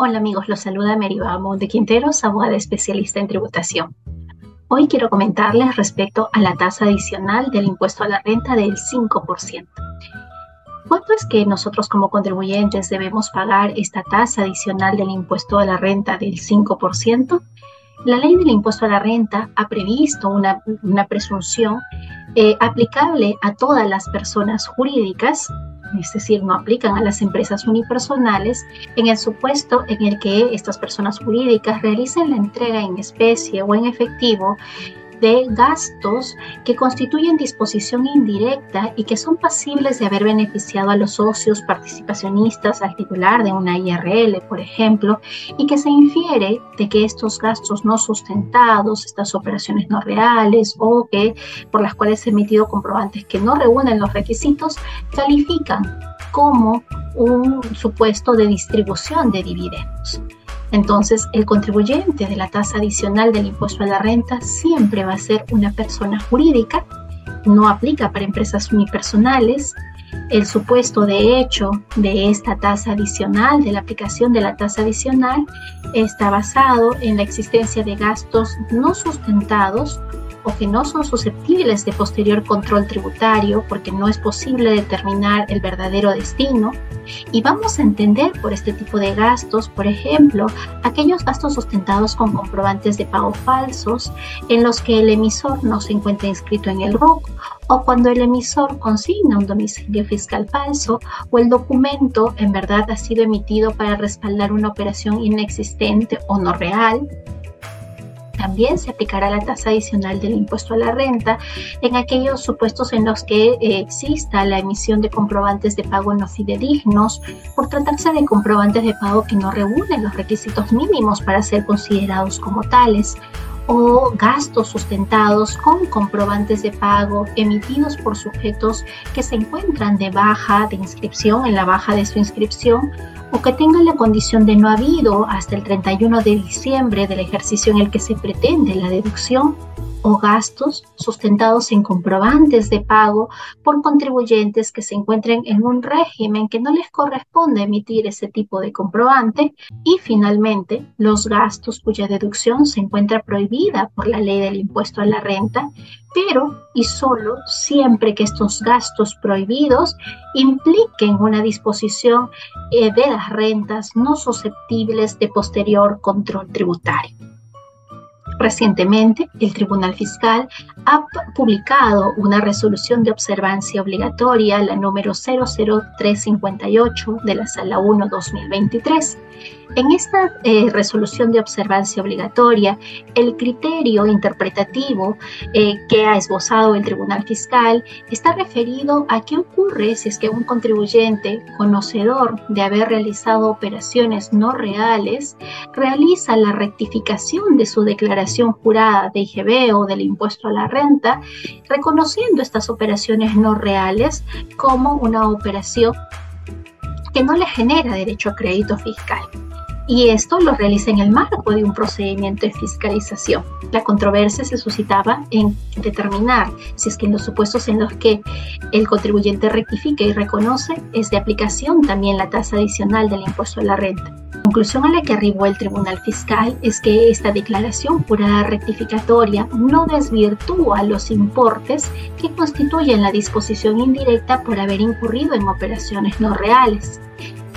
Hola amigos, los saluda Meribá de Quinteros, abogada especialista en tributación. Hoy quiero comentarles respecto a la tasa adicional del impuesto a la renta del 5%. ¿Cuánto es que nosotros como contribuyentes debemos pagar esta tasa adicional del impuesto a la renta del 5%? La ley del impuesto a la renta ha previsto una, presunción eh, aplicable a todas las personas jurídicas es decir, no aplican a las empresas unipersonales en el supuesto en el que estas personas jurídicas realicen la entrega en especie o en efectivo de gastos que constituyen disposición indirecta y que son pasibles de haber beneficiado a los socios participacionistas al titular de una IRL, por ejemplo, y que se infiere de que estos gastos no sustentados, estas operaciones no reales o que por las cuales se han emitido comprobantes que no reúnen los requisitos, califican como un supuesto de distribución de dividendos. Entonces, el contribuyente de la tasa adicional del impuesto a la renta siempre va a ser una persona jurídica, no aplica para empresas unipersonales. El supuesto de hecho de esta tasa adicional, de la aplicación de la tasa adicional, está basado en la existencia de gastos no sustentados o que no son susceptibles de posterior control tributario porque no es posible determinar el verdadero destino. Y vamos a entender por este tipo de gastos, por ejemplo, aquellos gastos sustentados con comprobantes de pago falsos en los que el emisor no se encuentra inscrito en el ROC o cuando el emisor consigna un domicilio fiscal falso o el documento en verdad ha sido emitido para respaldar una operación inexistente o no real también se aplicará la tasa adicional del impuesto a la renta en aquellos supuestos en los que eh, exista la emisión de comprobantes de pago no fidedignos por tratarse de comprobantes de pago que no reúnen los requisitos mínimos para ser considerados como tales o gastos sustentados con comprobantes de pago emitidos por sujetos que se encuentran de baja de inscripción, en la baja de su inscripción o que tengan la condición de no habido hasta el 31 de diciembre del ejercicio en el que se pretende la deducción o gastos sustentados en comprobantes de pago por contribuyentes que se encuentren en un régimen que no les corresponde emitir ese tipo de comprobante y finalmente los gastos cuya deducción se encuentra prohibida por la ley del impuesto a la renta, pero y solo siempre que estos gastos prohibidos impliquen una disposición eh, de las rentas no susceptibles de posterior control tributario. Recientemente, el Tribunal Fiscal ha publicado una resolución de observancia obligatoria, la número 00358 de la Sala 1 2023, en esta eh, resolución de observancia obligatoria, el criterio interpretativo eh, que ha esbozado el Tribunal Fiscal está referido a qué ocurre si es que un contribuyente conocedor de haber realizado operaciones no reales realiza la rectificación de su declaración jurada de IGB o del impuesto a la renta, reconociendo estas operaciones no reales como una operación no le genera derecho a crédito fiscal. Y esto lo realiza en el marco de un procedimiento de fiscalización. La controversia se suscitaba en determinar si es que en los supuestos en los que el contribuyente rectifica y reconoce es de aplicación también la tasa adicional del impuesto a la renta. La conclusión a la que arribó el Tribunal Fiscal es que esta declaración jurada rectificatoria no desvirtúa los importes que constituyen la disposición indirecta por haber incurrido en operaciones no reales.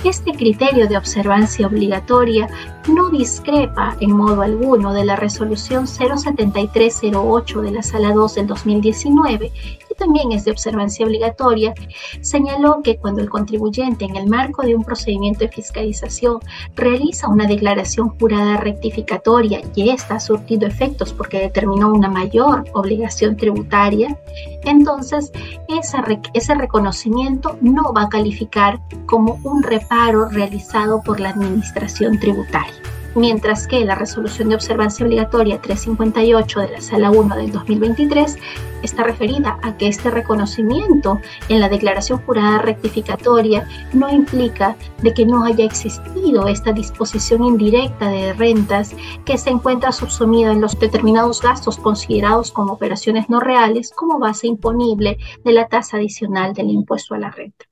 Este criterio de observancia obligatoria no discrepa en modo alguno de la resolución 07308 de la Sala 2 del 2019, también es de observancia obligatoria, señaló que cuando el contribuyente en el marco de un procedimiento de fiscalización realiza una declaración jurada rectificatoria y esta ha surtido efectos porque determinó una mayor obligación tributaria, entonces ese reconocimiento no va a calificar como un reparo realizado por la administración tributaria mientras que la resolución de observancia obligatoria 358 de la Sala 1 del 2023 está referida a que este reconocimiento en la declaración jurada rectificatoria no implica de que no haya existido esta disposición indirecta de rentas que se encuentra subsumido en los determinados gastos considerados como operaciones no reales como base imponible de la tasa adicional del impuesto a la renta.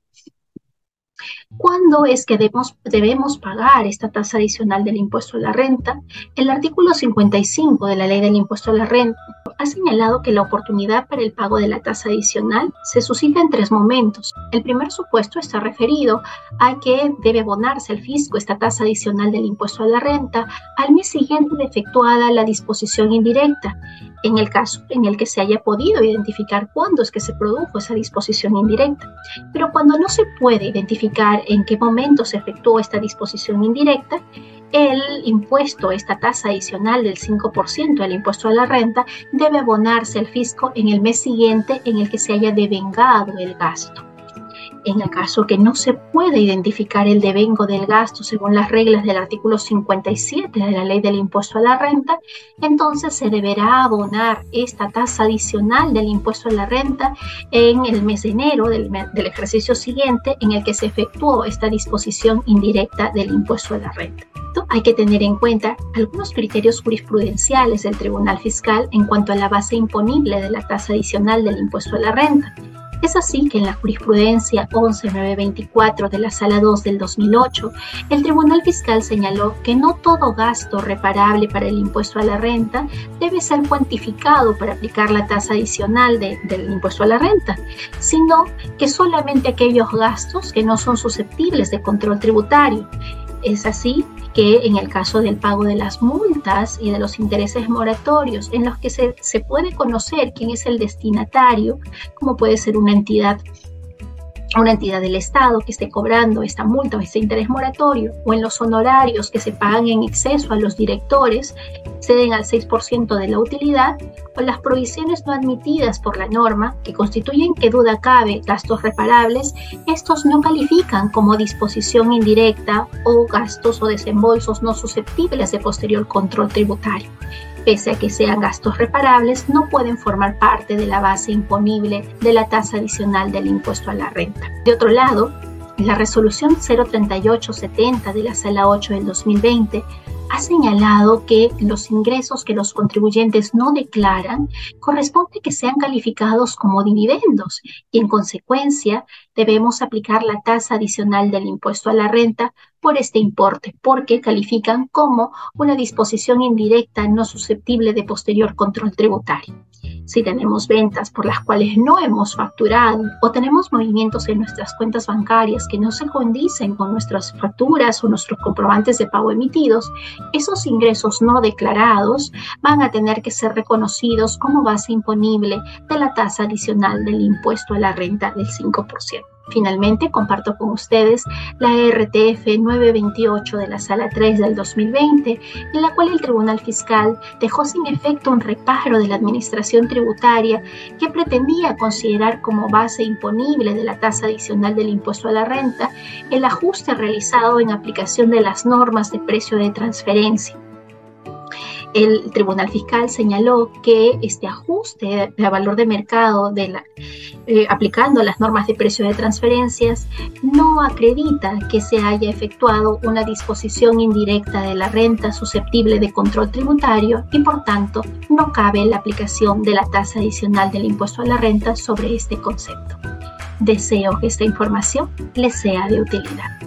¿Cuándo es que debemos, debemos, pagar esta tasa adicional del impuesto a la renta? El artículo 55 de la ley del impuesto a la renta ha señalado que la oportunidad para el pago de la tasa adicional se suscita en tres momentos. El primer supuesto está referido a que debe abonarse al fisco esta tasa adicional del impuesto a la renta al mes siguiente de efectuada la disposición indirecta en el caso en el que se haya podido identificar cuándo es que se produjo esa disposición indirecta. Pero cuando no se puede identificar en qué momento se efectuó esta disposición indirecta, el impuesto, esta tasa adicional del 5% del impuesto a la renta, debe abonarse al fisco en el mes siguiente en el que se haya devengado el gasto. En el caso que no se pueda identificar el devengo del gasto según las reglas del artículo 57 de la ley del impuesto a la renta, entonces se deberá abonar esta tasa adicional del impuesto a la renta en el mes de enero del, del ejercicio siguiente en el que se efectuó esta disposición indirecta del impuesto a la renta. Hay que tener en cuenta algunos criterios jurisprudenciales del Tribunal Fiscal en cuanto a la base imponible de la tasa adicional del impuesto a la renta es así que en la jurisprudencia 11924 de la Sala 2 del 2008, el Tribunal Fiscal señaló que no todo gasto reparable para el impuesto a la renta debe ser cuantificado para aplicar la tasa adicional del impuesto a la renta, sino que solamente aquellos gastos que no son susceptibles de control tributario. Es así que en el caso del pago de las multas y de los intereses moratorios, en los que se, se puede conocer quién es el destinatario, como puede ser una entidad una entidad del Estado que esté cobrando esta multa o este interés moratorio, o en los honorarios que se pagan en exceso a los directores, ceden al 6% de la utilidad, o las provisiones no admitidas por la norma, que constituyen que duda cabe gastos reparables, estos no califican como disposición indirecta o gastos o desembolsos no susceptibles de posterior control tributario pese a que sean gastos reparables, no pueden formar parte de la base imponible de la tasa adicional del impuesto a la renta. De otro lado, la resolución 03870 de la Sala 8 del 2020 ha señalado que los ingresos que los contribuyentes no declaran corresponde que sean calificados como dividendos y en consecuencia debemos aplicar la tasa adicional del impuesto a la renta por este importe, porque califican como una disposición indirecta no susceptible de posterior control tributario. Si tenemos ventas por las cuales no hemos facturado o tenemos movimientos en nuestras cuentas bancarias que no se condicen con nuestras facturas o nuestros comprobantes de pago emitidos, esos ingresos no declarados van a tener que ser reconocidos como base imponible de la tasa adicional del impuesto a la renta del 5%. Finalmente, comparto con ustedes la RTF 928 de la Sala 3 del 2020, en la cual el Tribunal Fiscal dejó sin efecto un reparo de la Administración Tributaria que pretendía considerar como base imponible de la tasa adicional del impuesto a la renta el ajuste realizado en aplicación de las normas de precio de transferencia el Tribunal Fiscal señaló que este ajuste de valor de mercado eh, aplicando las normas de precio de transferencias no acredita que se haya efectuado una disposición indirecta de la renta susceptible de control tributario y por tanto no cabe la aplicación de la tasa adicional del impuesto a la renta sobre este concepto. Deseo que esta información les sea de utilidad.